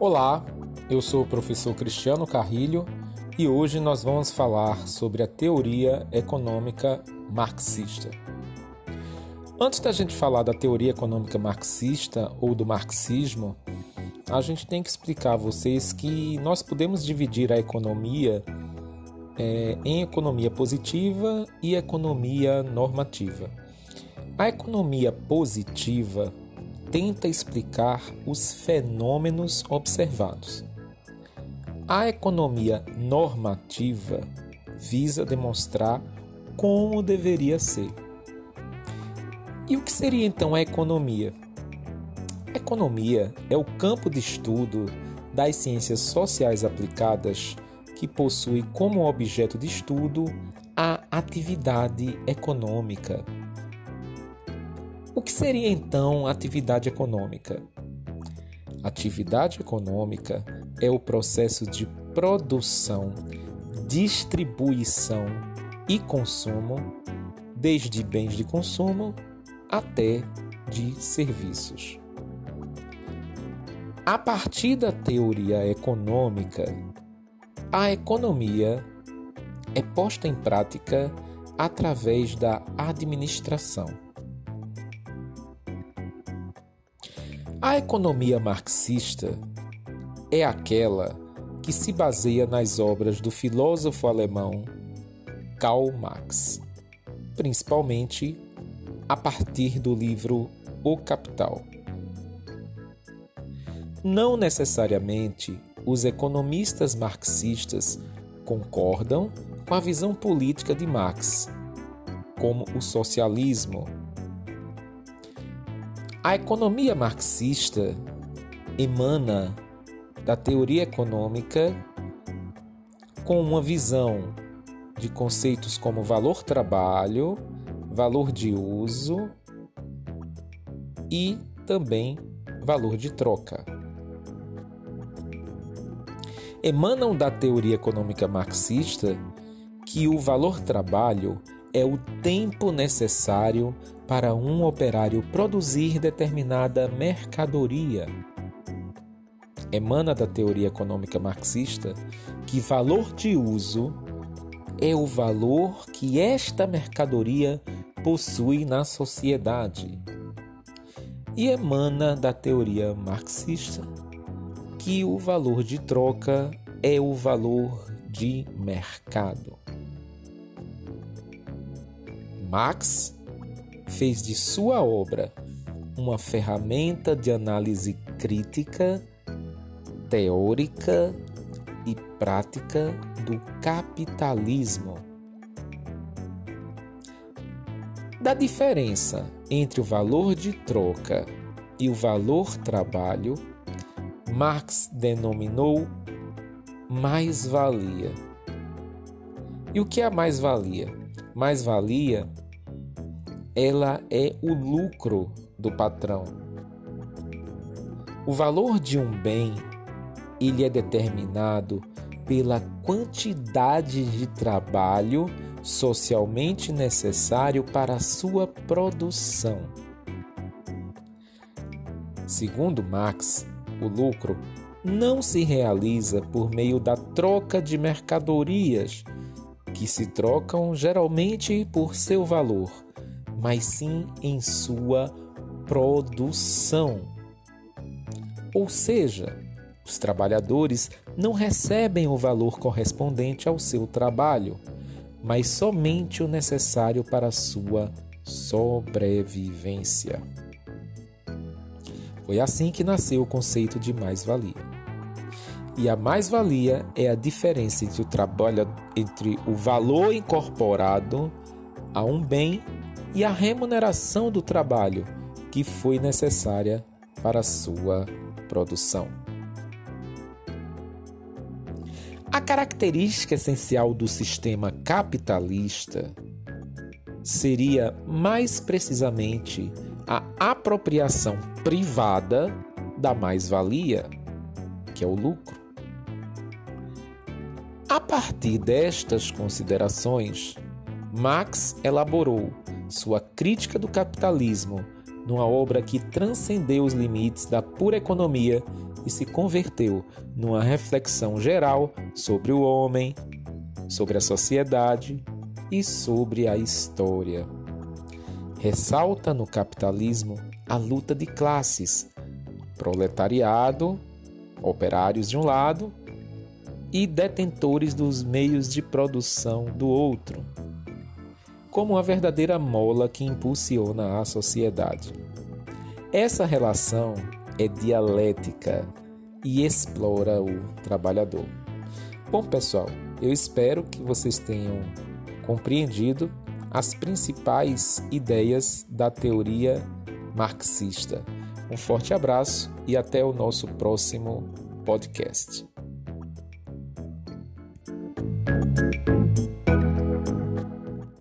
Olá, eu sou o professor Cristiano Carrilho e hoje nós vamos falar sobre a teoria econômica marxista. Antes da gente falar da teoria econômica marxista ou do marxismo, a gente tem que explicar a vocês que nós podemos dividir a economia é, em economia positiva e economia normativa. A economia positiva tenta explicar os fenômenos observados. A economia normativa visa demonstrar como deveria ser. E o que seria então a economia? A economia é o campo de estudo das ciências sociais aplicadas que possui como objeto de estudo a atividade econômica o que seria então atividade econômica? Atividade econômica é o processo de produção, distribuição e consumo, desde bens de consumo até de serviços. A partir da teoria econômica, a economia é posta em prática através da administração. A economia marxista é aquela que se baseia nas obras do filósofo alemão Karl Marx, principalmente a partir do livro O Capital. Não necessariamente os economistas marxistas concordam com a visão política de Marx, como o socialismo a economia marxista emana da teoria econômica com uma visão de conceitos como valor trabalho, valor de uso e também valor de troca. Emanam da teoria econômica marxista que o valor trabalho é o tempo necessário para um operário produzir determinada mercadoria. Emana da teoria econômica marxista que valor de uso é o valor que esta mercadoria possui na sociedade. E emana da teoria marxista que o valor de troca é o valor de mercado. Marx fez de sua obra uma ferramenta de análise crítica, teórica e prática do capitalismo. Da diferença entre o valor de troca e o valor trabalho, Marx denominou mais-valia. E o que é a mais-valia? Mais-valia ela é o lucro do patrão. O valor de um bem, ele é determinado pela quantidade de trabalho socialmente necessário para a sua produção. Segundo Marx, o lucro não se realiza por meio da troca de mercadorias, que se trocam geralmente por seu valor mas sim em sua produção. Ou seja, os trabalhadores não recebem o valor correspondente ao seu trabalho, mas somente o necessário para sua sobrevivência. Foi assim que nasceu o conceito de mais-valia. E a mais-valia é a diferença entre o trabalho entre o valor incorporado a um bem e a remuneração do trabalho que foi necessária para sua produção. A característica essencial do sistema capitalista seria mais precisamente a apropriação privada da mais-valia, que é o lucro. A partir destas considerações, Marx elaborou sua crítica do capitalismo numa obra que transcendeu os limites da pura economia e se converteu numa reflexão geral sobre o homem, sobre a sociedade e sobre a história. Ressalta no capitalismo a luta de classes, proletariado, operários de um lado e detentores dos meios de produção do outro, como uma verdadeira mola que impulsiona a sociedade. Essa relação é dialética e explora o trabalhador. Bom, pessoal, eu espero que vocês tenham compreendido as principais ideias da teoria marxista. Um forte abraço e até o nosso próximo podcast. ピッ!